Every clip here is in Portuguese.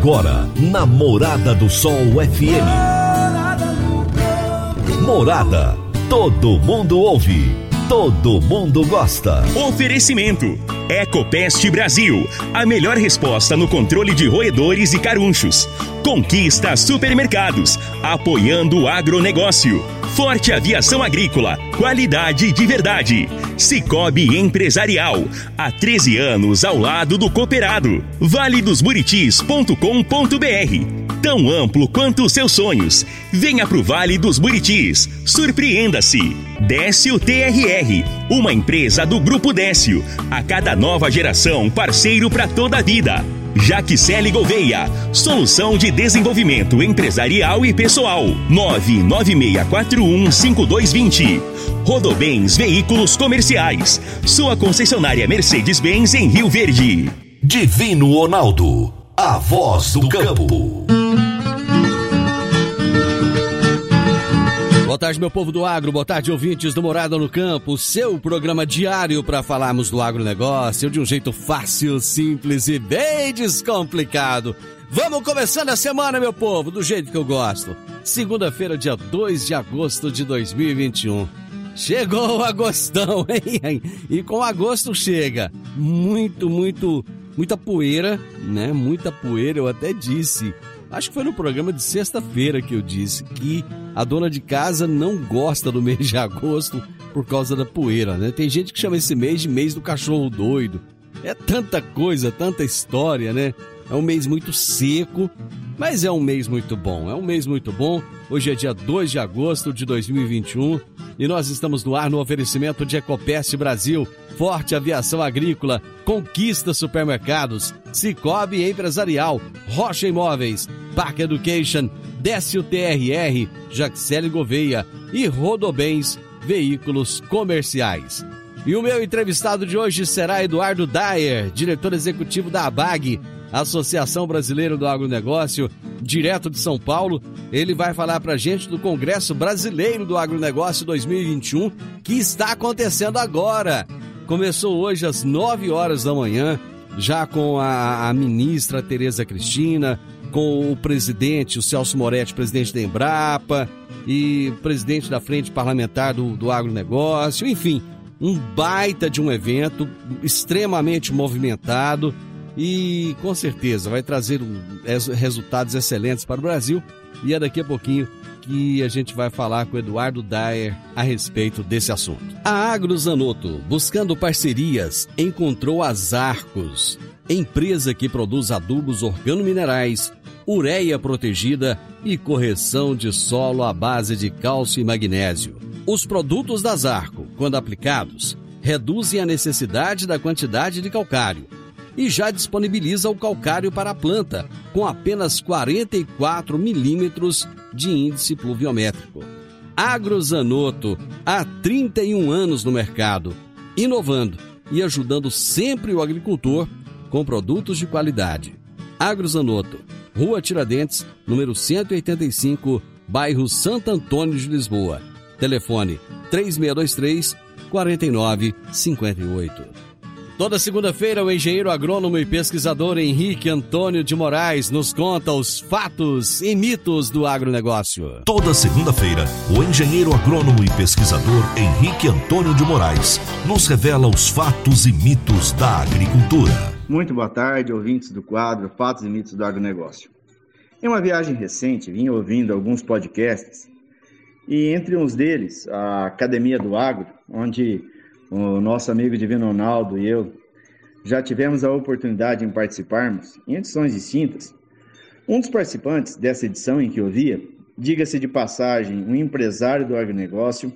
Agora, na Morada do Sol FM. Morada. Todo mundo ouve. Todo mundo gosta. Oferecimento. Ecopest Brasil. A melhor resposta no controle de roedores e carunchos. Conquista Supermercados. Apoiando o agronegócio. Forte Aviação Agrícola, qualidade de verdade. Cicobi Empresarial, há 13 anos ao lado do cooperado. valedosburitis.com.br Tão amplo quanto os seus sonhos. Venha pro Vale dos Buritis. Surpreenda-se. Décio TRR, uma empresa do Grupo Décio. A cada nova geração, parceiro para toda a vida. Jaquicele Gouveia, solução de desenvolvimento empresarial e pessoal. 996415220. Rodobens Veículos Comerciais, sua concessionária Mercedes-Benz em Rio Verde. Divino Ronaldo, a voz do campo. Boa tarde, meu povo do agro, boa tarde, ouvintes do Morada no Campo, seu programa diário para falarmos do agronegócio de um jeito fácil, simples e bem descomplicado. Vamos começando a semana, meu povo, do jeito que eu gosto. Segunda-feira, dia 2 de agosto de 2021. Chegou o agostão, hein? E com agosto chega muito, muito, muita poeira, né? Muita poeira, eu até disse Acho que foi no programa de sexta-feira que eu disse que a dona de casa não gosta do mês de agosto por causa da poeira, né? Tem gente que chama esse mês de mês do cachorro doido. É tanta coisa, tanta história, né? É um mês muito seco, mas é um mês muito bom. É um mês muito bom. Hoje é dia 2 de agosto de 2021 e nós estamos no ar no oferecimento de Ecopest Brasil, Forte Aviação Agrícola, Conquista Supermercados, Cicobi Empresarial, Rocha Imóveis, Park Education, Décio TRR, Jaxele Gouveia e Rodobens Veículos Comerciais. E o meu entrevistado de hoje será Eduardo Dyer, diretor executivo da ABAG, Associação Brasileira do Agronegócio, direto de São Paulo. Ele vai falar para a gente do Congresso Brasileiro do Agronegócio 2021, que está acontecendo agora. Começou hoje às 9 horas da manhã, já com a, a ministra Tereza Cristina, com o presidente, o Celso Moretti, presidente da Embrapa, e presidente da Frente Parlamentar do, do Agronegócio, enfim, um baita de um evento extremamente movimentado e com certeza vai trazer resultados excelentes para o Brasil. E é daqui a pouquinho que a gente vai falar com o Eduardo Dyer a respeito desse assunto. A Agrozanoto, buscando parcerias, encontrou as Arcos, empresa que produz adubos organominerais, ureia protegida e correção de solo à base de cálcio e magnésio. Os produtos das Arco, quando aplicados, reduzem a necessidade da quantidade de calcário e já disponibiliza o calcário para a planta, com apenas 44 milímetros de índice pluviométrico. Agrozanoto, há 31 anos no mercado, inovando e ajudando sempre o agricultor com produtos de qualidade. Agrozanoto, Rua Tiradentes, número 185, bairro Santo Antônio de Lisboa. Telefone 3623 4958. Toda segunda-feira, o engenheiro agrônomo e pesquisador Henrique Antônio de Moraes nos conta os fatos e mitos do agronegócio. Toda segunda-feira, o engenheiro agrônomo e pesquisador Henrique Antônio de Moraes nos revela os fatos e mitos da agricultura. Muito boa tarde, ouvintes do quadro Fatos e Mitos do Agronegócio. Em uma viagem recente, vim ouvindo alguns podcasts e entre uns deles, a Academia do Agro, onde o nosso amigo Divino Ronaldo e eu já tivemos a oportunidade de participarmos em edições distintas. Um dos participantes dessa edição em que eu via, diga-se de passagem, um empresário do agronegócio,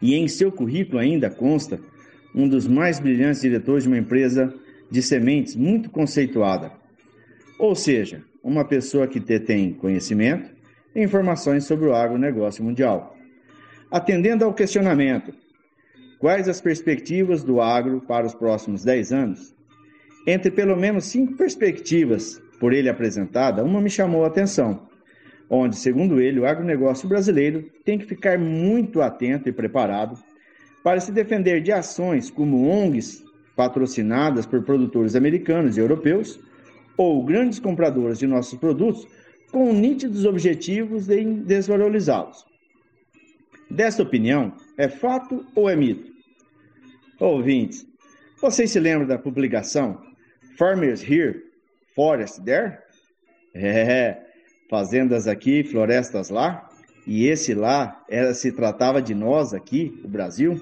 e em seu currículo ainda consta um dos mais brilhantes diretores de uma empresa de sementes muito conceituada. Ou seja, uma pessoa que detém conhecimento e informações sobre o agronegócio mundial. Atendendo ao questionamento Quais as perspectivas do agro para os próximos 10 anos? Entre pelo menos cinco perspectivas por ele apresentada, uma me chamou a atenção, onde, segundo ele, o agronegócio brasileiro tem que ficar muito atento e preparado para se defender de ações como ONGs patrocinadas por produtores americanos e europeus ou grandes compradoras de nossos produtos com nítidos objetivos em desvalorizá-los. Desta opinião, é fato ou é mito? Ouvintes, vocês se lembram da publicação Farmers Here, Forest There? É, fazendas aqui, florestas lá? E esse lá era se tratava de nós aqui, o Brasil?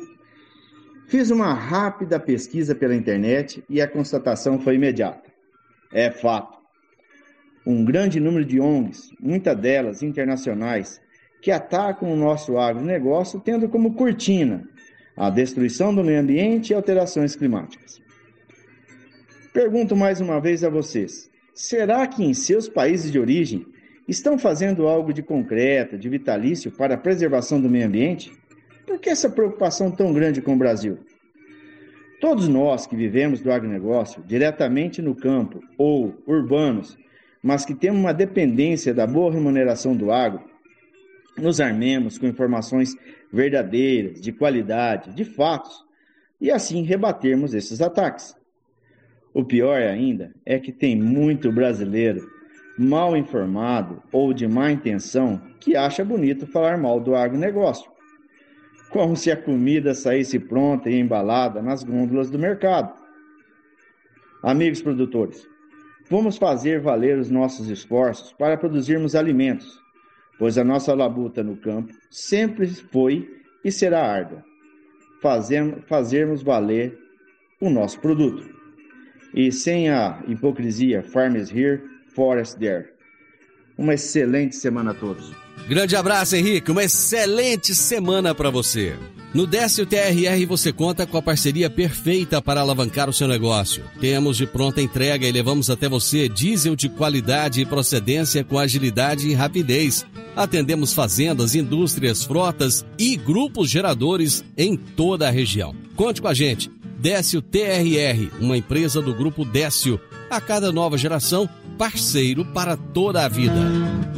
Fiz uma rápida pesquisa pela internet e a constatação foi imediata. É fato. Um grande número de ONGs, muitas delas internacionais, que atacam o nosso agronegócio tendo como cortina a destruição do meio ambiente e alterações climáticas. Pergunto mais uma vez a vocês: será que em seus países de origem estão fazendo algo de concreto, de vitalício para a preservação do meio ambiente? Por que essa preocupação tão grande com o Brasil? Todos nós que vivemos do agronegócio, diretamente no campo ou urbanos, mas que temos uma dependência da boa remuneração do agro, nos armemos com informações verdadeiras, de qualidade, de fatos, e assim rebatermos esses ataques. O pior ainda é que tem muito brasileiro mal informado ou de má intenção que acha bonito falar mal do agronegócio. Como se a comida saísse pronta e embalada nas gôndolas do mercado. Amigos produtores, vamos fazer valer os nossos esforços para produzirmos alimentos pois a nossa labuta no campo sempre foi e será árdua. Fazemos, fazermos valer o nosso produto. E sem a hipocrisia, farmers here, forest there. Uma excelente semana a todos. Grande abraço, Henrique. Uma excelente semana para você. No Décio TRR você conta com a parceria perfeita para alavancar o seu negócio. Temos de pronta entrega e levamos até você diesel de qualidade e procedência com agilidade e rapidez. Atendemos fazendas, indústrias, frotas e grupos geradores em toda a região. Conte com a gente. Décio TRR, uma empresa do grupo Décio. A cada nova geração, parceiro para toda a vida.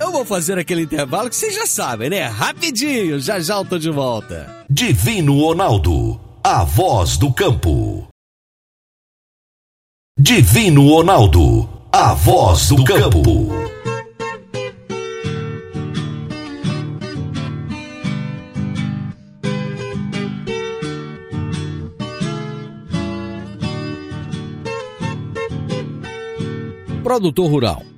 Eu vou fazer aquele intervalo que vocês já sabem, né? Rapidinho, já já eu tô de volta. Divino Ronaldo, a voz do campo. Divino Ronaldo, a voz do campo. Produtor rural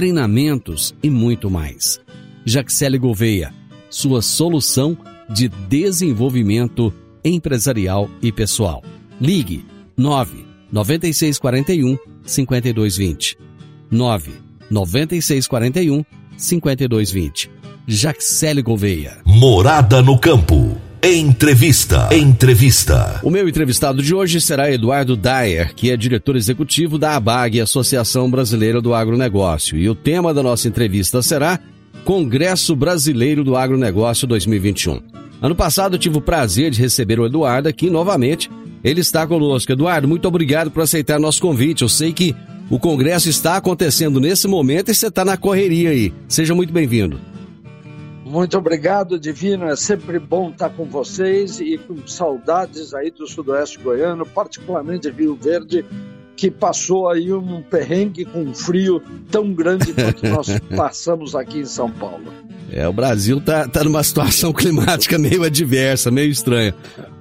treinamentos e muito mais. Jaxele Gouveia, sua solução de desenvolvimento empresarial e pessoal. Ligue 9 9641 5220. 9 9641 5220. Jaxele Gouveia. Morada no campo. Entrevista. Entrevista. O meu entrevistado de hoje será Eduardo Dyer, que é diretor executivo da ABAG, Associação Brasileira do Agronegócio. E o tema da nossa entrevista será Congresso Brasileiro do Agronegócio 2021. Ano passado eu tive o prazer de receber o Eduardo aqui novamente. Ele está conosco. Eduardo, muito obrigado por aceitar nosso convite. Eu sei que o congresso está acontecendo nesse momento e você está na correria aí. Seja muito bem-vindo. Muito obrigado, Divino. É sempre bom estar com vocês e com saudades aí do Sudoeste Goiano, particularmente Rio Verde, que passou aí um perrengue com um frio tão grande quanto nós passamos aqui em São Paulo. É, o Brasil tá, tá numa situação climática meio adversa, meio estranha.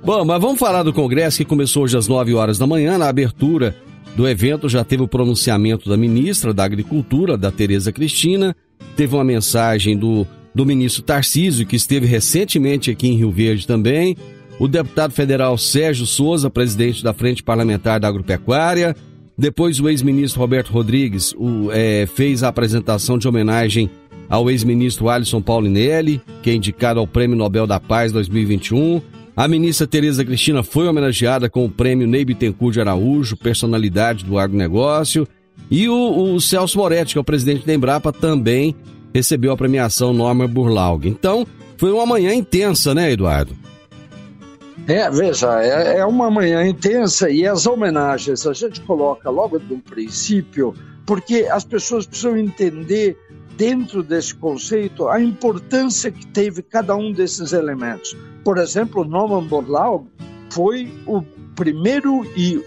Bom, mas vamos falar do Congresso que começou hoje às 9 horas da manhã, na abertura do evento já teve o pronunciamento da ministra da Agricultura, da Tereza Cristina, teve uma mensagem do, do ministro Tarcísio, que esteve recentemente aqui em Rio Verde também, o deputado federal Sérgio Souza, presidente da Frente Parlamentar da Agropecuária, depois o ex-ministro Roberto Rodrigues o, é, fez a apresentação de homenagem ao ex-ministro Alisson Paulinelli, que é indicado ao Prêmio Nobel da Paz 2021, a ministra Tereza Cristina foi homenageada com o prêmio Ney Bittencourt de Araújo, personalidade do agronegócio. E o, o Celso Moretti, que é o presidente da Embrapa, também recebeu a premiação Norma Burlaug. Então, foi uma manhã intensa, né, Eduardo? É, veja, é, é uma manhã intensa e as homenagens a gente coloca logo do princípio, porque as pessoas precisam entender dentro desse conceito a importância que teve cada um desses elementos. Por exemplo, Norman Borlaug foi o primeiro e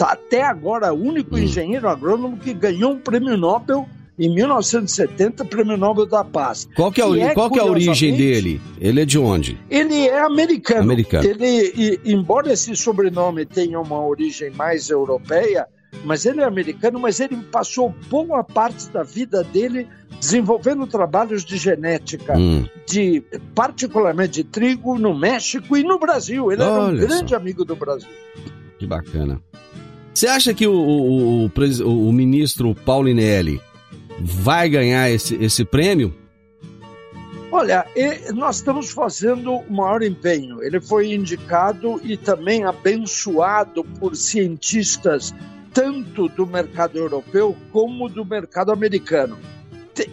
até agora o único hum. engenheiro agrônomo que ganhou um prêmio Nobel em 1970, Prêmio Nobel da Paz. Qual que é, que é, qual que é a origem dele? Ele é de onde? Ele é americano. Americano. Ele, e, embora esse sobrenome tenha uma origem mais europeia, mas ele é americano, mas ele passou boa parte da vida dele desenvolvendo trabalhos de genética, hum. de particularmente de trigo no México e no Brasil. Ele Olha era um grande amigo do Brasil. Que bacana. Você acha que o, o, o, o ministro Paulinelli vai ganhar esse, esse prêmio? Olha, nós estamos fazendo o maior empenho. Ele foi indicado e também abençoado por cientistas tanto do mercado europeu como do mercado americano.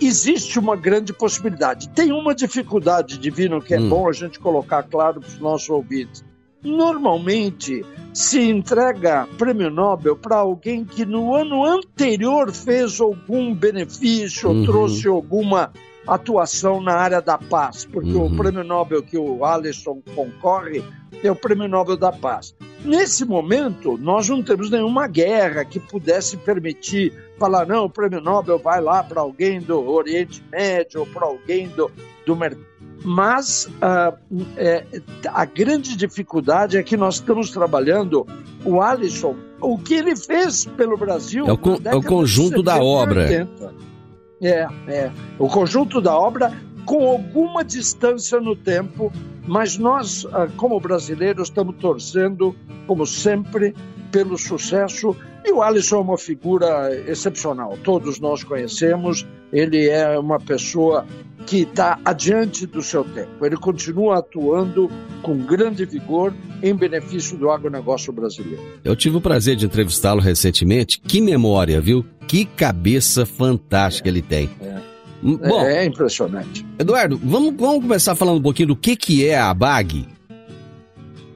Existe uma grande possibilidade. Tem uma dificuldade, Divino, que é hum. bom a gente colocar claro para os nossos ouvintes. Normalmente se entrega prêmio Nobel para alguém que no ano anterior fez algum benefício, uhum. trouxe alguma atuação na área da paz, porque uhum. o prêmio Nobel que o Alisson concorre é o prêmio Nobel da Paz. Nesse momento, nós não temos nenhuma guerra que pudesse permitir falar, não, o prêmio Nobel vai lá para alguém do Oriente Médio ou para alguém do, do mercado. Mas uh, é, a grande dificuldade é que nós estamos trabalhando o Alisson, o que ele fez pelo Brasil. É o, con é o conjunto da obra. 80. É, é. O conjunto da obra com alguma distância no tempo, mas nós, ah, como brasileiros, estamos torcendo, como sempre, pelo sucesso. E o Alisson é uma figura excepcional, todos nós conhecemos, ele é uma pessoa que está adiante do seu tempo. Ele continua atuando com grande vigor em benefício do agronegócio brasileiro. Eu tive o prazer de entrevistá-lo recentemente. Que memória, viu? Que cabeça fantástica é, ele tem. É. Hum, bom, é impressionante. Eduardo, vamos, vamos começar falando um pouquinho do que, que é a BAG?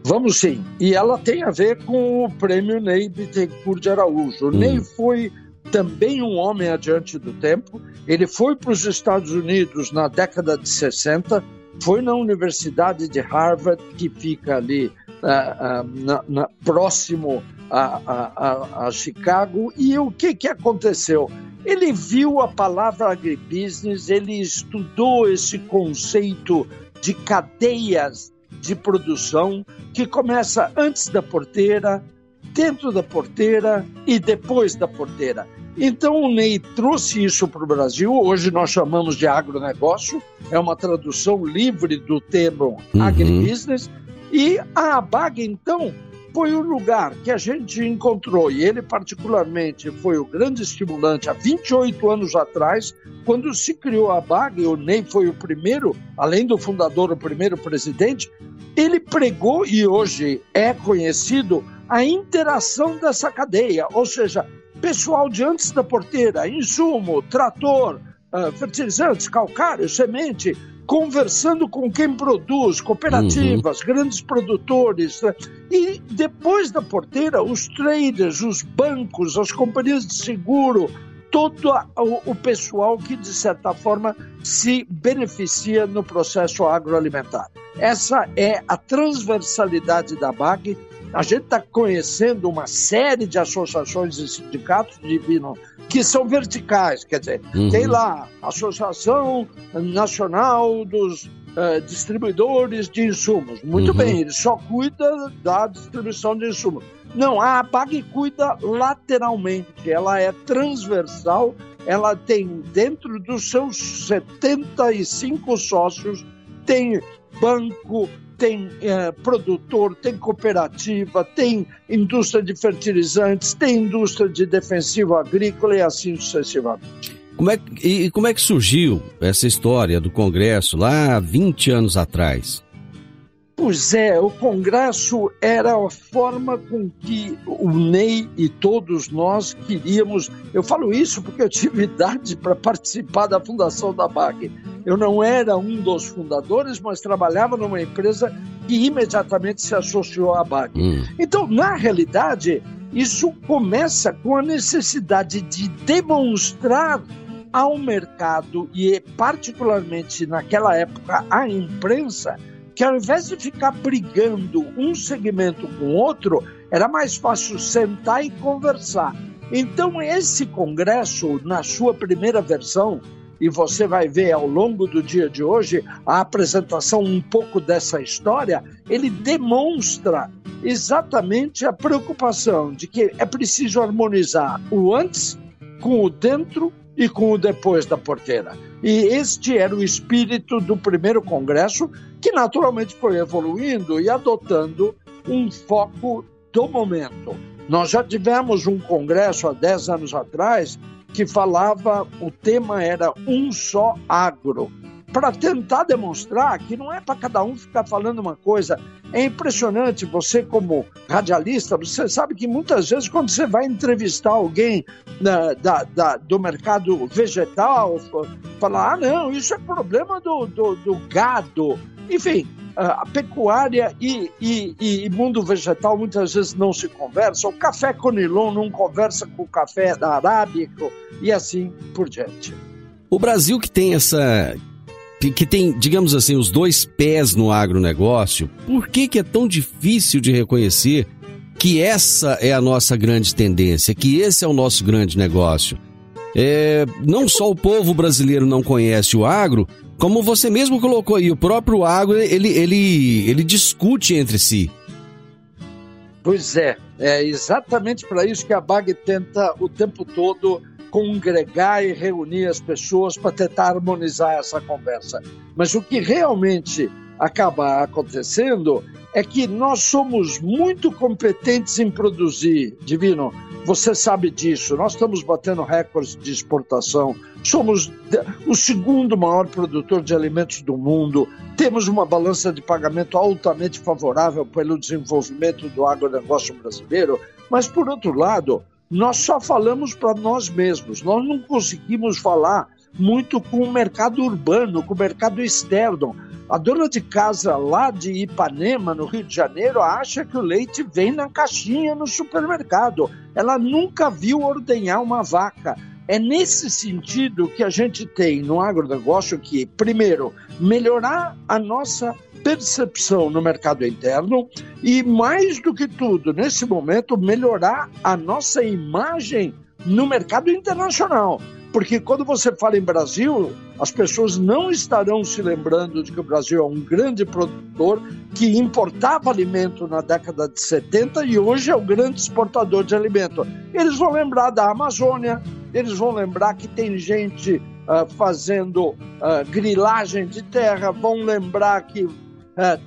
Vamos sim. E ela tem a ver com o prêmio Ney Bittencourt de Araújo. Hum. Ney foi também um homem adiante do tempo. Ele foi para os Estados Unidos na década de 60, foi na Universidade de Harvard, que fica ali uh, uh, na, na, próximo a, a, a, Chicago. E o que, que aconteceu? Ele viu a palavra agribusiness, ele estudou esse conceito de cadeias de produção que começa antes da porteira, dentro da porteira e depois da porteira. Então o Ney trouxe isso para o Brasil, hoje nós chamamos de agronegócio, é uma tradução livre do termo uhum. agribusiness, e a ABAG, então, foi o lugar que a gente encontrou, e ele particularmente foi o grande estimulante há 28 anos atrás, quando se criou a ABAG, o Ney foi o primeiro, além do fundador, o primeiro presidente, ele pregou e hoje é conhecido a interação dessa cadeia, ou seja, pessoal de antes da porteira, insumo, trator, uh, fertilizantes, calcário, semente, conversando com quem produz, cooperativas, uhum. grandes produtores. Né? E depois da porteira, os traders, os bancos, as companhias de seguro, todo o, pessoal que, de certa forma, se beneficia no processo agroalimentar. Essa é a transversalidade da BAG a gente está conhecendo uma série de associações e sindicatos que são verticais, quer dizer, uhum. tem lá a Associação Nacional dos uh, Distribuidores de Insumos. Muito uhum. bem, ele só cuida da distribuição de insumos. Não, a ABAG cuida lateralmente, ela é transversal, ela tem dentro dos seus 75 sócios, tem banco, tem é, produtor, tem cooperativa, tem indústria de fertilizantes, tem indústria de defensivo agrícola e assim sucessivamente. Como é, e como é que surgiu essa história do Congresso lá 20 anos atrás? Pois é, o Congresso era a forma com que o Ney e todos nós queríamos. Eu falo isso porque eu tive idade para participar da fundação da BAG. Eu não era um dos fundadores, mas trabalhava numa empresa que imediatamente se associou à BAG. Hum. Então, na realidade, isso começa com a necessidade de demonstrar ao mercado e, particularmente naquela época, à imprensa que ao invés de ficar brigando um segmento com outro, era mais fácil sentar e conversar. Então, esse congresso, na sua primeira versão, e você vai ver ao longo do dia de hoje a apresentação um pouco dessa história, ele demonstra exatamente a preocupação de que é preciso harmonizar o antes com o dentro e com o depois da porteira. E este era o espírito do primeiro congresso, que naturalmente foi evoluindo e adotando um foco do momento. Nós já tivemos um congresso há 10 anos atrás que falava, o tema era um só agro para tentar demonstrar que não é para cada um ficar falando uma coisa. É impressionante, você como radialista, você sabe que muitas vezes quando você vai entrevistar alguém da, da, da do mercado vegetal, falar, ah não, isso é problema do, do, do gado. Enfim, a pecuária e, e, e, mundo vegetal muitas vezes não se conversam. O café conilon não conversa com o café arábico e assim por diante. O Brasil que tem essa que tem, digamos assim, os dois pés no agronegócio, por que, que é tão difícil de reconhecer que essa é a nossa grande tendência, que esse é o nosso grande negócio? É, não só o povo brasileiro não conhece o agro, como você mesmo colocou aí, o próprio agro ele, ele, ele discute entre si. Pois é, é exatamente para isso que a BAG tenta o tempo todo congregar e reunir as pessoas para tentar harmonizar essa conversa. Mas o que realmente acaba acontecendo é que nós somos muito competentes em produzir, Divino. Você sabe disso. Nós estamos batendo recordes de exportação. Somos o segundo maior produtor de alimentos do mundo. Temos uma balança de pagamento altamente favorável pelo desenvolvimento do agronegócio brasileiro. Mas, por outro lado, nós só falamos para nós mesmos, nós não conseguimos falar muito com o mercado urbano, com o mercado externo. A dona de casa lá de Ipanema, no Rio de Janeiro, acha que o leite vem na caixinha no supermercado. Ela nunca viu ordenhar uma vaca. É nesse sentido que a gente tem no agronegócio que, primeiro, melhorar a nossa percepção no mercado interno e, mais do que tudo, nesse momento, melhorar a nossa imagem no mercado internacional. Porque quando você fala em Brasil, as pessoas não estarão se lembrando de que o Brasil é um grande produtor que importava alimento na década de 70 e hoje é o grande exportador de alimento. Eles vão lembrar da Amazônia, eles vão lembrar que tem gente uh, fazendo uh, grilagem de terra, vão lembrar que uh,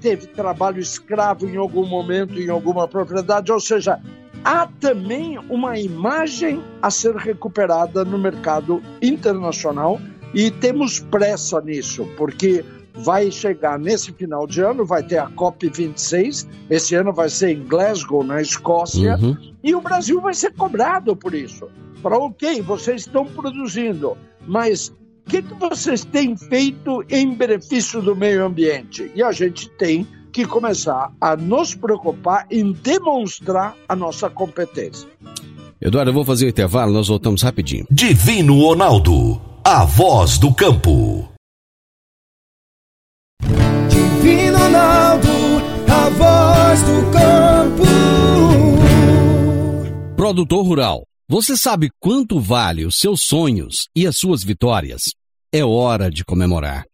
teve trabalho escravo em algum momento, em alguma propriedade, ou seja, há também uma imagem a ser recuperada no mercado internacional e temos pressa nisso, porque vai chegar nesse final de ano, vai ter a COP26, esse ano vai ser em Glasgow, na Escócia, uhum. e o Brasil vai ser cobrado por isso. Para ok, vocês estão produzindo, mas o que, que vocês têm feito em benefício do meio ambiente? E a gente tem que começar a nos preocupar em demonstrar a nossa competência. Eduardo, eu vou fazer o intervalo, nós voltamos rapidinho. Divino Ronaldo, a voz do campo. Divino Ronaldo, a voz do campo. Produtor Rural você sabe quanto vale os seus sonhos e as suas vitórias? É hora de comemorar.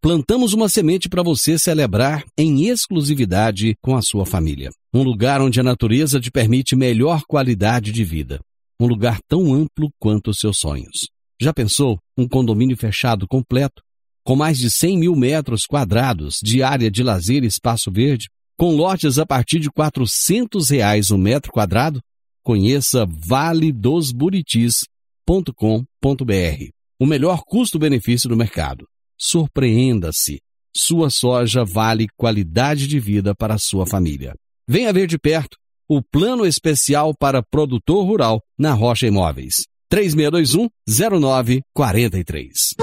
Plantamos uma semente para você celebrar em exclusividade com a sua família. Um lugar onde a natureza te permite melhor qualidade de vida. Um lugar tão amplo quanto os seus sonhos. Já pensou um condomínio fechado completo, com mais de 100 mil metros quadrados de área de lazer e espaço verde, com lotes a partir de 400 reais o metro quadrado? Conheça valedosburitis.com.br. O melhor custo-benefício do mercado. Surpreenda-se. Sua soja vale qualidade de vida para a sua família. Venha ver de perto o plano especial para produtor rural na Rocha Imóveis. 3621-0943.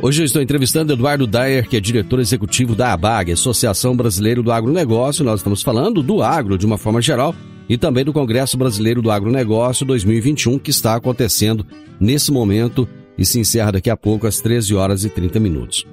Hoje eu estou entrevistando Eduardo Dyer, que é diretor executivo da ABAG, Associação Brasileira do Agronegócio. Nós estamos falando do agro de uma forma geral e também do Congresso Brasileiro do Agronegócio 2021, que está acontecendo nesse momento e se encerra daqui a pouco às 13 horas e 30 minutos.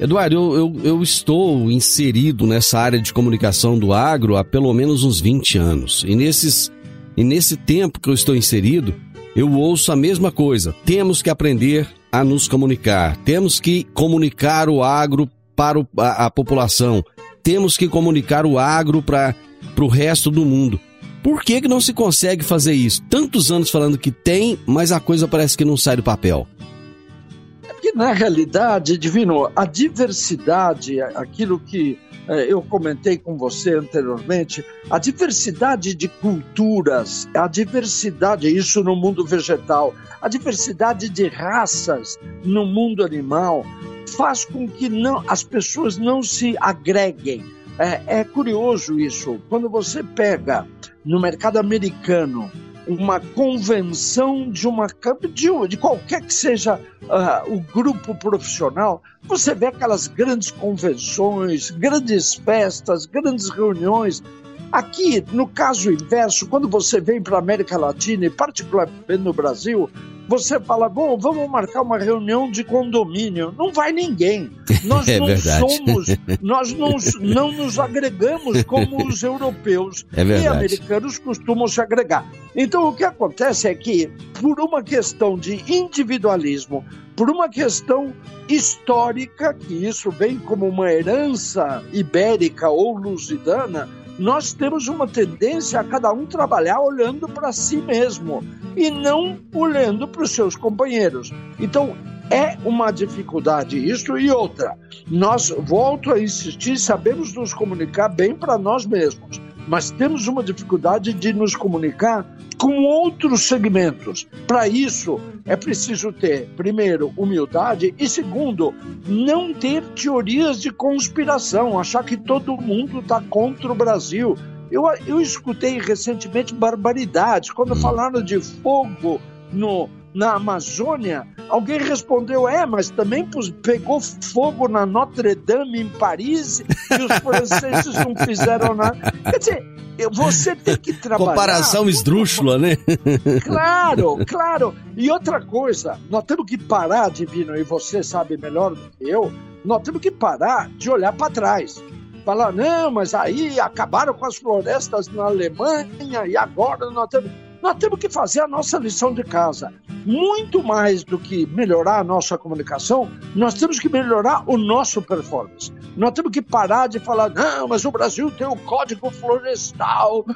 Eduardo, eu, eu, eu, estou inserido nessa área de comunicação do agro há pelo menos uns 20 anos. E, nesses, e nesse tempo que eu estou inserido, eu ouço a mesma coisa. Temos que aprender a nos comunicar. Temos que comunicar o agro para o, a, a população. Temos que comunicar o agro para o resto do mundo. Por que, que não se consegue fazer isso? Tantos anos falando que tem, mas a coisa parece que não sai do papel. É que, na realidade, Divino, a diversidade, aquilo que eh, eu comentei com você anteriormente, a diversidade de culturas, a diversidade, isso no mundo vegetal, a diversidade de raças no mundo animal, faz com que não, as pessoas não se agreguem. É, é curioso isso. Quando você pega no mercado americano uma convenção de uma de, de qualquer que seja uh, o grupo profissional, você vê aquelas grandes convenções, grandes festas, grandes reuniões. Aqui, no caso inverso, quando você vem para a América Latina e particularmente no Brasil, você fala, bom, vamos marcar uma reunião de condomínio. Não vai ninguém. Nós é não verdade. somos, nós não, não nos agregamos como os europeus é e americanos costumam se agregar. Então o que acontece é que, por uma questão de individualismo, por uma questão histórica, que isso vem como uma herança ibérica ou lusitana, nós temos uma tendência a cada um trabalhar olhando para si mesmo e não olhando para os seus companheiros. Então, é uma dificuldade isso e outra. Nós, volto a insistir, sabemos nos comunicar bem para nós mesmos, mas temos uma dificuldade de nos comunicar com outros segmentos. Para isso, é preciso ter, primeiro, humildade e, segundo, não ter teorias de conspiração, achar que todo mundo está contra o Brasil. Eu, eu escutei recentemente barbaridades quando falaram de fogo no, na Amazônia. Alguém respondeu: é, mas também pegou fogo na Notre Dame em Paris e os franceses não fizeram nada. Quer dizer, você tem que trabalhar. Comparação esdrúxula, né? Claro, claro. E outra coisa, nós temos que parar, Divino, e você sabe melhor do que eu, nós temos que parar de olhar para trás. Falar, não, mas aí acabaram com as florestas na Alemanha e agora nós temos. Nós temos que fazer a nossa lição de casa. Muito mais do que melhorar a nossa comunicação, nós temos que melhorar o nosso performance. Nós temos que parar de falar, não, mas o Brasil tem o Código Florestal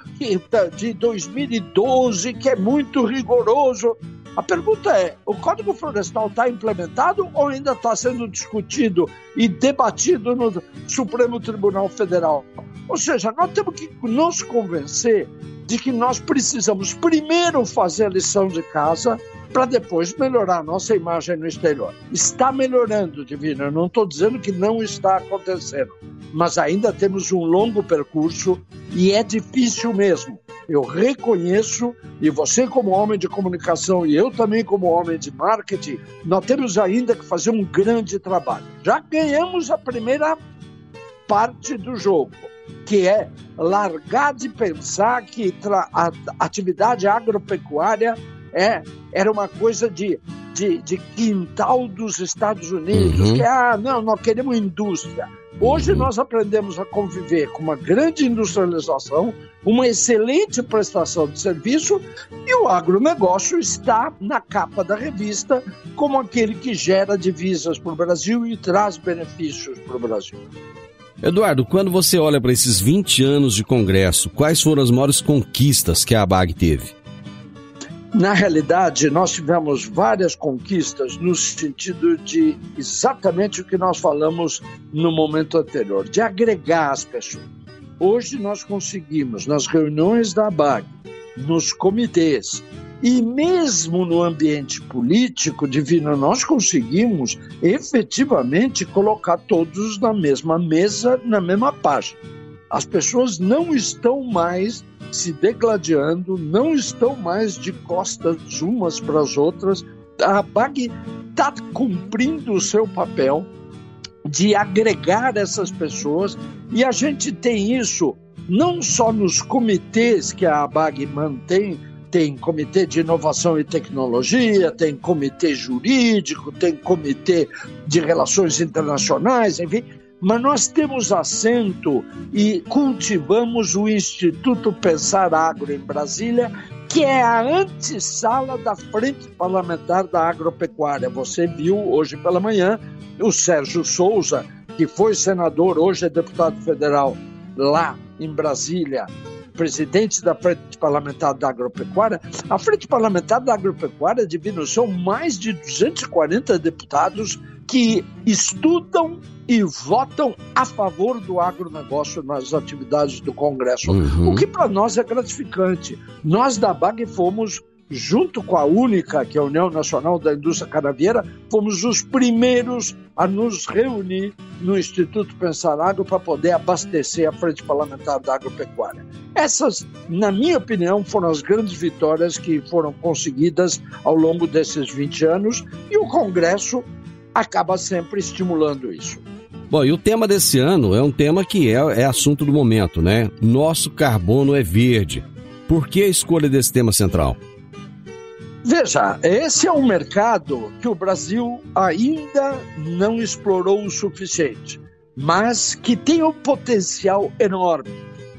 de 2012, que é muito rigoroso. A pergunta é: o Código Florestal está implementado ou ainda está sendo discutido e debatido no Supremo Tribunal Federal? Ou seja, nós temos que nos convencer de que nós precisamos primeiro fazer a lição de casa para depois melhorar a nossa imagem no exterior. Está melhorando, Divino. Eu não estou dizendo que não está acontecendo, mas ainda temos um longo percurso e é difícil mesmo. Eu reconheço, e você, como homem de comunicação, e eu também, como homem de marketing, nós temos ainda que fazer um grande trabalho. Já ganhamos a primeira parte do jogo que é largar de pensar que a atividade agropecuária é, era uma coisa de de, de quintal dos Estados Unidos, uhum. que ah, não, nós queremos indústria. Hoje uhum. nós aprendemos a conviver com uma grande industrialização, uma excelente prestação de serviço e o agronegócio está na capa da revista como aquele que gera divisas para o Brasil e traz benefícios para o Brasil. Eduardo, quando você olha para esses 20 anos de Congresso, quais foram as maiores conquistas que a ABAG teve? Na realidade, nós tivemos várias conquistas no sentido de exatamente o que nós falamos no momento anterior, de agregar as pessoas. Hoje nós conseguimos, nas reuniões da ABAG, nos comitês e mesmo no ambiente político, Divino, nós conseguimos efetivamente colocar todos na mesma mesa, na mesma página. As pessoas não estão mais se degladiando, não estão mais de costas umas para as outras. A BAG está cumprindo o seu papel de agregar essas pessoas e a gente tem isso não só nos comitês que a ABAG mantém, tem comitê de inovação e tecnologia, tem comitê jurídico, tem comitê de relações internacionais, enfim, mas nós temos assento e cultivamos o Instituto Pensar Agro em Brasília, que é a antessala da Frente Parlamentar da Agropecuária. Você viu hoje pela manhã o Sérgio Souza, que foi senador, hoje é deputado federal lá em Brasília, presidente da Frente Parlamentar da Agropecuária, a Frente Parlamentar da Agropecuária, divino, são mais de 240 deputados que estudam e votam a favor do agronegócio nas atividades do Congresso, uhum. o que para nós é gratificante. Nós da BAG fomos junto com a única, que é a União Nacional da Indústria Canavieira, fomos os primeiros a nos reunir no Instituto Pensar Agro para poder abastecer a Frente Parlamentar da Agropecuária. Essas, na minha opinião, foram as grandes vitórias que foram conseguidas ao longo desses 20 anos e o Congresso acaba sempre estimulando isso. Bom, e o tema desse ano é um tema que é, é assunto do momento, né? Nosso carbono é verde. Por que a escolha desse tema central? Veja, esse é um mercado que o Brasil ainda não explorou o suficiente, mas que tem um potencial enorme.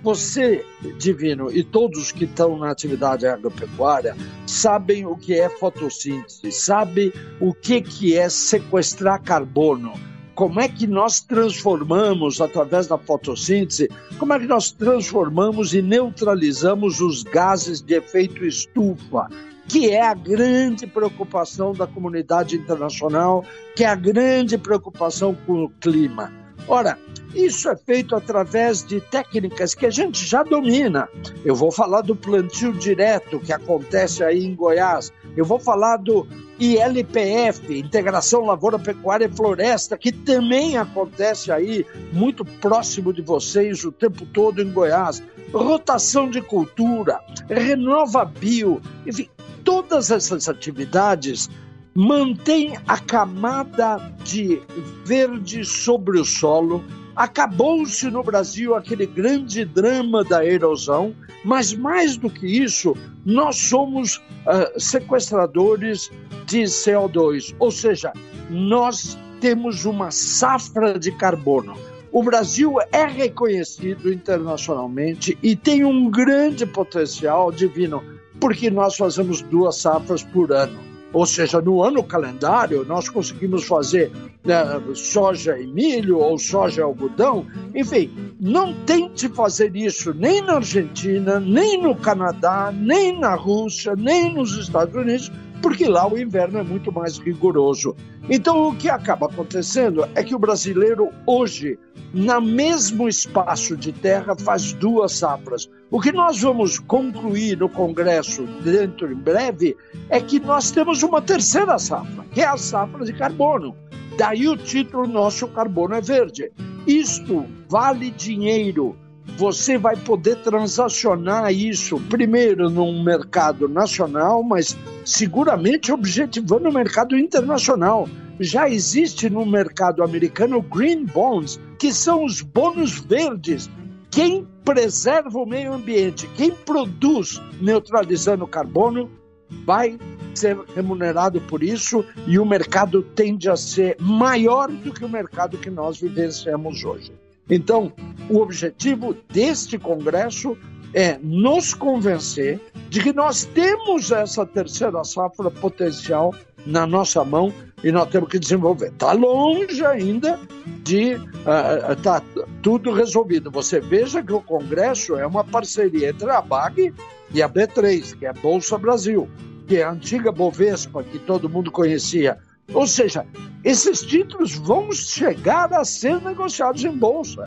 Você, Divino, e todos que estão na atividade agropecuária sabem o que é fotossíntese, sabem o que, que é sequestrar carbono, como é que nós transformamos, através da fotossíntese, como é que nós transformamos e neutralizamos os gases de efeito estufa, que é a grande preocupação da comunidade internacional, que é a grande preocupação com o clima. Ora, isso é feito através de técnicas que a gente já domina. Eu vou falar do plantio direto que acontece aí em Goiás. Eu vou falar do ILPF, Integração Lavoura, Pecuária e Floresta, que também acontece aí muito próximo de vocês o tempo todo em Goiás. Rotação de cultura, Renova Bio, enfim, todas essas atividades mantêm a camada de verde sobre o solo. Acabou-se no Brasil aquele grande drama da erosão, mas mais do que isso, nós somos uh, sequestradores de CO2, ou seja, nós temos uma safra de carbono. O Brasil é reconhecido internacionalmente e tem um grande potencial divino porque nós fazemos duas safras por ano. Ou seja, no ano calendário, nós conseguimos fazer né, soja e milho ou soja e algodão. Enfim, não tente fazer isso nem na Argentina, nem no Canadá, nem na Rússia, nem nos Estados Unidos, porque lá o inverno é muito mais rigoroso. Então, o que acaba acontecendo é que o brasileiro hoje, no mesmo espaço de terra, faz duas safras. O que nós vamos concluir no Congresso dentro em breve é que nós temos uma terceira safra, que é a safra de carbono. Daí o título Nosso Carbono é Verde. Isto vale dinheiro você vai poder transacionar isso, primeiro, num mercado nacional, mas seguramente objetivando o mercado internacional. Já existe no mercado americano Green Bonds, que são os bônus verdes. Quem preserva o meio ambiente, quem produz neutralizando carbono, vai ser remunerado por isso e o mercado tende a ser maior do que o mercado que nós vivenciamos hoje. Então, o objetivo deste Congresso é nos convencer de que nós temos essa terceira safra potencial na nossa mão e nós temos que desenvolver. Está longe ainda de estar uh, tá tudo resolvido. Você veja que o Congresso é uma parceria entre a BAG e a B3, que é a Bolsa Brasil, que é a antiga Bovespa, que todo mundo conhecia. Ou seja, esses títulos vão chegar a ser negociados em bolsa.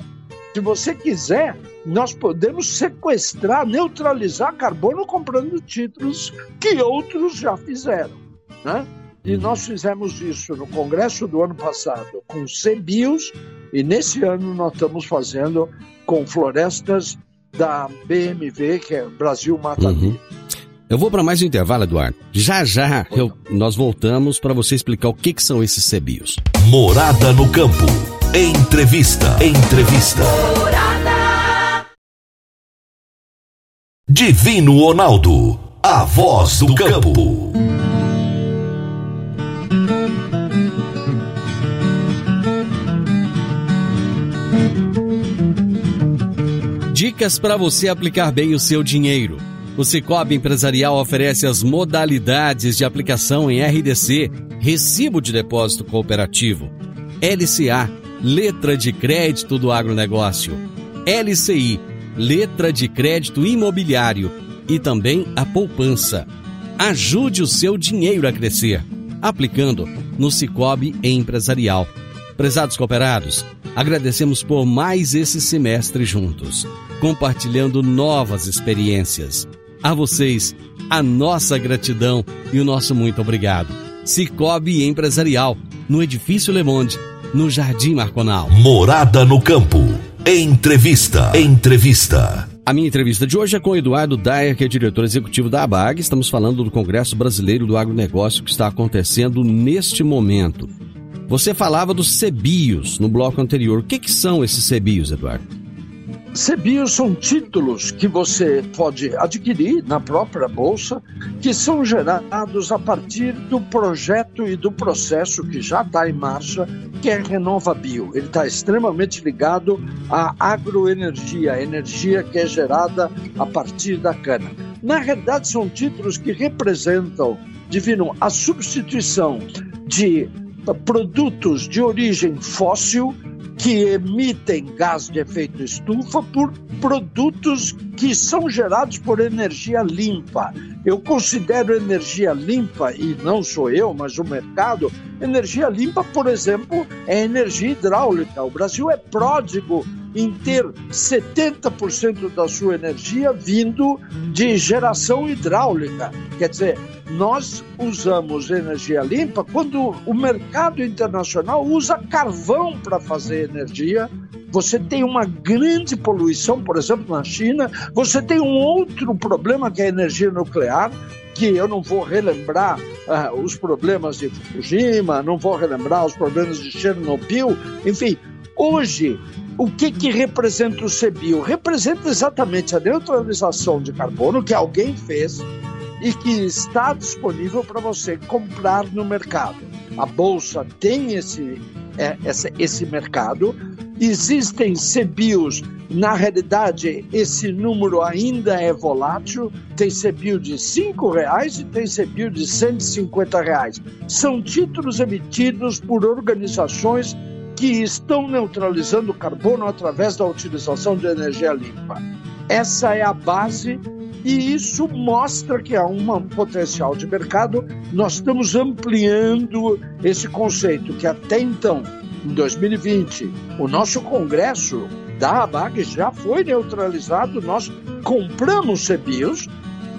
Se você quiser, nós podemos sequestrar, neutralizar carbono comprando títulos que outros já fizeram. Né? E nós fizemos isso no Congresso do ano passado com CBIOS e nesse ano nós estamos fazendo com florestas da BMV, que é Brasil Mata uhum. Eu vou para mais um intervalo, Eduardo. Já já eu, nós voltamos para você explicar o que, que são esses CBIOS. Morada no campo. Entrevista. Entrevista. Divino Ronaldo. A voz do campo. Dicas para você aplicar bem o seu dinheiro. O Cicobi Empresarial oferece as modalidades de aplicação em RDC, Recibo de Depósito Cooperativo, LCA, Letra de Crédito do Agronegócio, LCI, Letra de Crédito Imobiliário e também a poupança. Ajude o seu dinheiro a crescer, aplicando no Cicobi Empresarial. Prezados cooperados, agradecemos por mais esse semestre juntos compartilhando novas experiências. A vocês, a nossa gratidão e o nosso muito obrigado. Cicobi Empresarial, no Edifício Le Monde, no Jardim Marconal. Morada no Campo. Entrevista. Entrevista. A minha entrevista de hoje é com Eduardo Dyer, que é diretor executivo da ABAG. Estamos falando do Congresso Brasileiro do Agronegócio que está acontecendo neste momento. Você falava dos CEBIOS no bloco anterior. O que, que são esses CEBIOS, Eduardo? CBIOS são títulos que você pode adquirir na própria bolsa, que são gerados a partir do projeto e do processo que já está em marcha, que é RenovaBio. Ele está extremamente ligado à agroenergia, energia que é gerada a partir da cana. Na realidade, são títulos que representam, divino, a substituição de produtos de origem fóssil que emitem gás de efeito estufa por produtos que são gerados por energia limpa. Eu considero energia limpa, e não sou eu, mas o mercado, energia limpa, por exemplo, é energia hidráulica. O Brasil é pródigo em ter 70% da sua energia vindo de geração hidráulica. Quer dizer, nós usamos energia limpa quando o mercado internacional usa carvão para fazer energia. Você tem uma grande poluição, por exemplo, na China. Você tem um outro problema que é a energia nuclear, que eu não vou relembrar uh, os problemas de Fukushima, não vou relembrar os problemas de Chernobyl. Enfim, hoje o que, que representa o CBIO? Representa exatamente a neutralização de carbono que alguém fez e que está disponível para você comprar no mercado. A bolsa tem esse, é, esse, esse mercado. Existem CBIOS, na realidade, esse número ainda é volátil. Tem CBIO de R$ reais e tem CBIO de R$ reais. São títulos emitidos por organizações que estão neutralizando o carbono através da utilização de energia limpa. Essa é a base e isso mostra que há um potencial de mercado. Nós estamos ampliando esse conceito que até então, em 2020, o nosso congresso da ABAG já foi neutralizado, nós compramos CBIOS.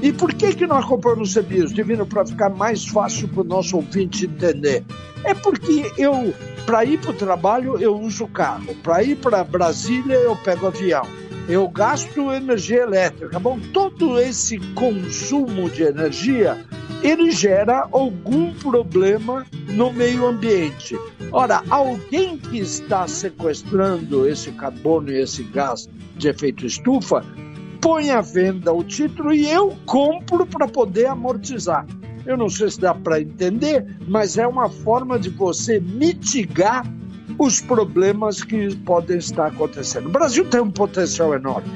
E por que, que nós compramos CBIOS? Divino, para ficar mais fácil para o nosso ouvinte entender. É porque eu, para ir para o trabalho, eu uso carro. Para ir para Brasília, eu pego avião eu gasto energia elétrica. Bom, todo esse consumo de energia ele gera algum problema no meio ambiente. Ora, alguém que está sequestrando esse carbono e esse gás de efeito estufa põe à venda o título e eu compro para poder amortizar. Eu não sei se dá para entender, mas é uma forma de você mitigar os problemas que podem estar acontecendo. O Brasil tem um potencial enorme,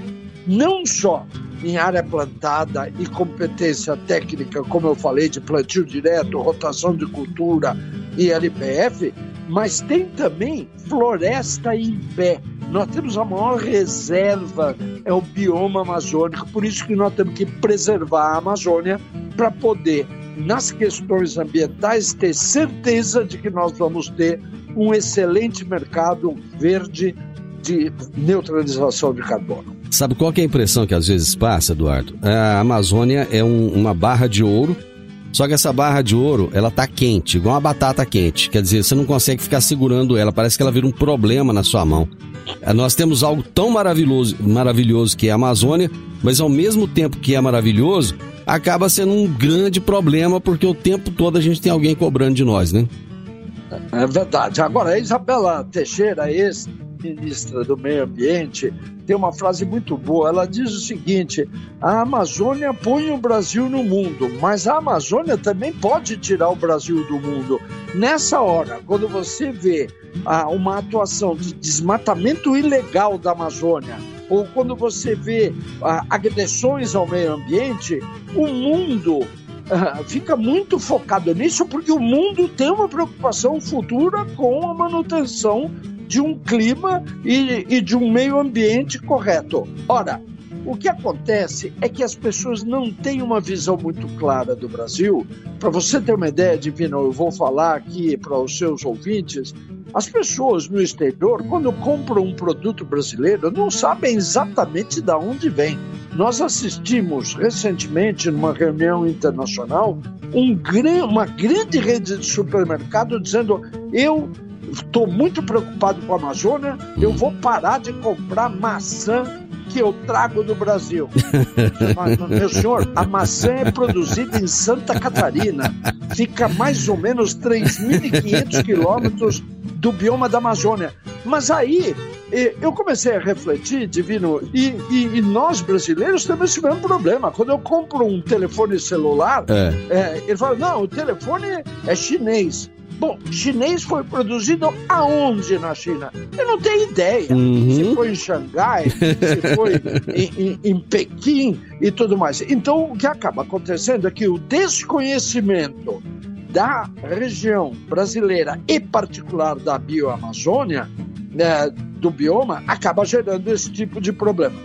não só em área plantada e competência técnica, como eu falei, de plantio direto, rotação de cultura e LPF, mas tem também floresta em pé. Nós temos a maior reserva, é o bioma amazônico, por isso que nós temos que preservar a Amazônia para poder, nas questões ambientais, ter certeza de que nós vamos ter um excelente mercado verde de neutralização de carbono. Sabe qual é a impressão que às vezes passa, Eduardo? A Amazônia é um, uma barra de ouro só que essa barra de ouro, ela tá quente, igual uma batata quente. Quer dizer, você não consegue ficar segurando ela, parece que ela vira um problema na sua mão. É, nós temos algo tão maravilhoso, maravilhoso que é a Amazônia, mas ao mesmo tempo que é maravilhoso, acaba sendo um grande problema porque o tempo todo a gente tem alguém cobrando de nós, né? É verdade. Agora, a Isabela Teixeira, ex ministra do Meio Ambiente, tem uma frase muito boa. Ela diz o seguinte: a Amazônia põe o Brasil no mundo, mas a Amazônia também pode tirar o Brasil do mundo. Nessa hora, quando você vê ah, uma atuação de desmatamento ilegal da Amazônia, ou quando você vê ah, agressões ao meio ambiente, o mundo ah, fica muito focado nisso porque o mundo tem uma preocupação futura com a manutenção de um clima e, e de um meio ambiente correto. Ora, o que acontece é que as pessoas não têm uma visão muito clara do Brasil. Para você ter uma ideia, Divino, eu vou falar aqui para os seus ouvintes. As pessoas no exterior, quando compram um produto brasileiro, não sabem exatamente de onde vem. Nós assistimos recentemente, numa reunião internacional, um, uma grande rede de supermercado dizendo: eu estou muito preocupado com a Amazônia, eu vou parar de comprar maçã que eu trago do Brasil. Meu senhor, a maçã é produzida em Santa Catarina, fica mais ou menos 3.500 quilômetros do bioma da Amazônia. Mas aí eu comecei a refletir, Divino, e, e, e, nós brasileiros temos esse mesmo problema. Quando eu compro um telefone celular, é. É, ele fala: não, o telefone é chinês. Bom, chinês foi produzido aonde na China? Eu não tenho ideia. Uhum. Se foi em Xangai, se foi em, em, em, Pequim e tudo mais. Então, o que acaba acontecendo é que o desconhecimento da região brasileira e particular da bioamazônia, né, do bioma, acaba gerando esse tipo de problema.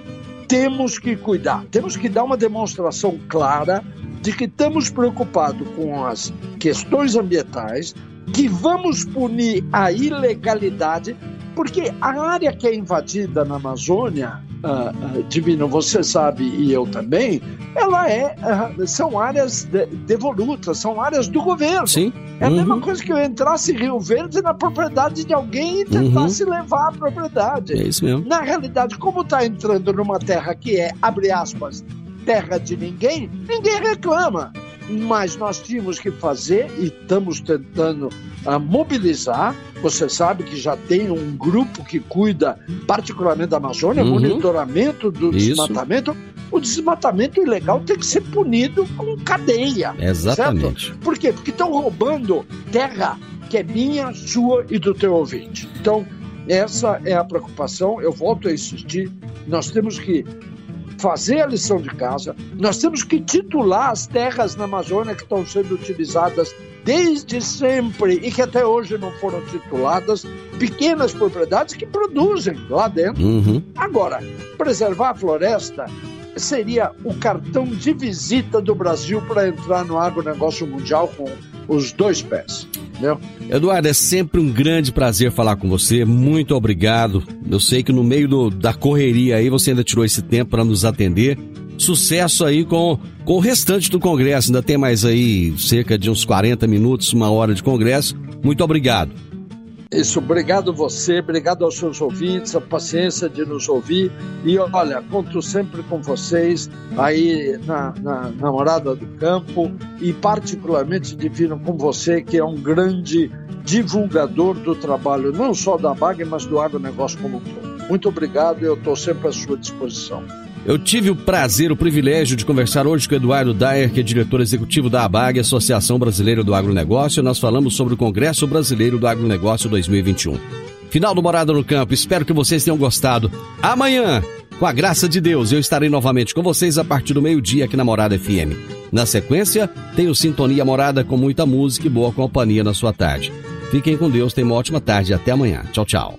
Temos que cuidar, temos que dar uma demonstração clara de que estamos preocupados com as questões ambientais, que vamos punir a ilegalidade, porque a área que é invadida na Amazônia, uh, uh, Divino, você sabe e eu também, ela é, uh, são áreas de, devolutas, são áreas do governo. Sim. É a mesma uhum. coisa que eu entrasse em Rio Verde na propriedade de alguém e tentasse uhum. levar a propriedade. É isso mesmo. Na realidade, como está entrando numa terra que é, abre aspas, terra de ninguém, ninguém reclama mas nós tínhamos que fazer e estamos tentando uh, mobilizar. Você sabe que já tem um grupo que cuida particularmente da Amazônia, uhum. monitoramento do Isso. desmatamento. O desmatamento ilegal tem que ser punido com cadeia. Exatamente. Certo? Por quê? Porque estão roubando terra que é minha, sua e do teu ouvinte. Então, essa é a preocupação. Eu volto a insistir. Nós temos que fazer a lição de casa. Nós temos que titular as terras na Amazônia que estão sendo utilizadas desde sempre e que até hoje não foram tituladas, pequenas propriedades que produzem lá dentro. Uhum. Agora, preservar a floresta seria o cartão de visita do Brasil para entrar no agronegócio mundial com os dois pés. Entendeu? Eduardo, é sempre um grande prazer falar com você. Muito obrigado. Eu sei que no meio do, da correria aí você ainda tirou esse tempo para nos atender. Sucesso aí com, com o restante do Congresso. Ainda tem mais aí cerca de uns 40 minutos, uma hora de Congresso. Muito obrigado. Isso, obrigado você, obrigado aos seus ouvintes, a paciência de nos ouvir. E olha, conto sempre com vocês aí na, na, na Morada do Campo e particularmente divino com você, que é um grande divulgador do trabalho, não só da BAG, mas do agronegócio como um todo. Muito obrigado e eu estou sempre à sua disposição. Eu tive o prazer, o privilégio de conversar hoje com Eduardo Dyer, que é diretor executivo da ABAG, Associação Brasileira do Agronegócio. Nós falamos sobre o Congresso Brasileiro do Agronegócio 2021. Final do Morada no Campo, espero que vocês tenham gostado. Amanhã, com a graça de Deus, eu estarei novamente com vocês a partir do meio-dia aqui na Morada FM. Na sequência, tenho Sintonia Morada com muita música e boa companhia na sua tarde. Fiquem com Deus, tenham uma ótima tarde e até amanhã. Tchau, tchau.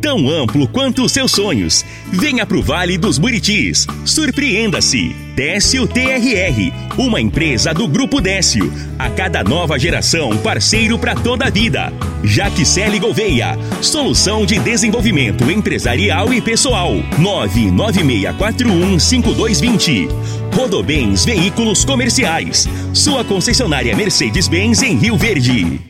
tão amplo quanto os seus sonhos. Venha pro Vale dos Buritis. Surpreenda-se. Décio TRR, uma empresa do Grupo Décio. A cada nova geração, parceiro para toda a vida. Jaquicele Gouveia, solução de desenvolvimento empresarial e pessoal. 996415220. Rodobens Veículos Comerciais. Sua concessionária Mercedes-Benz em Rio Verde.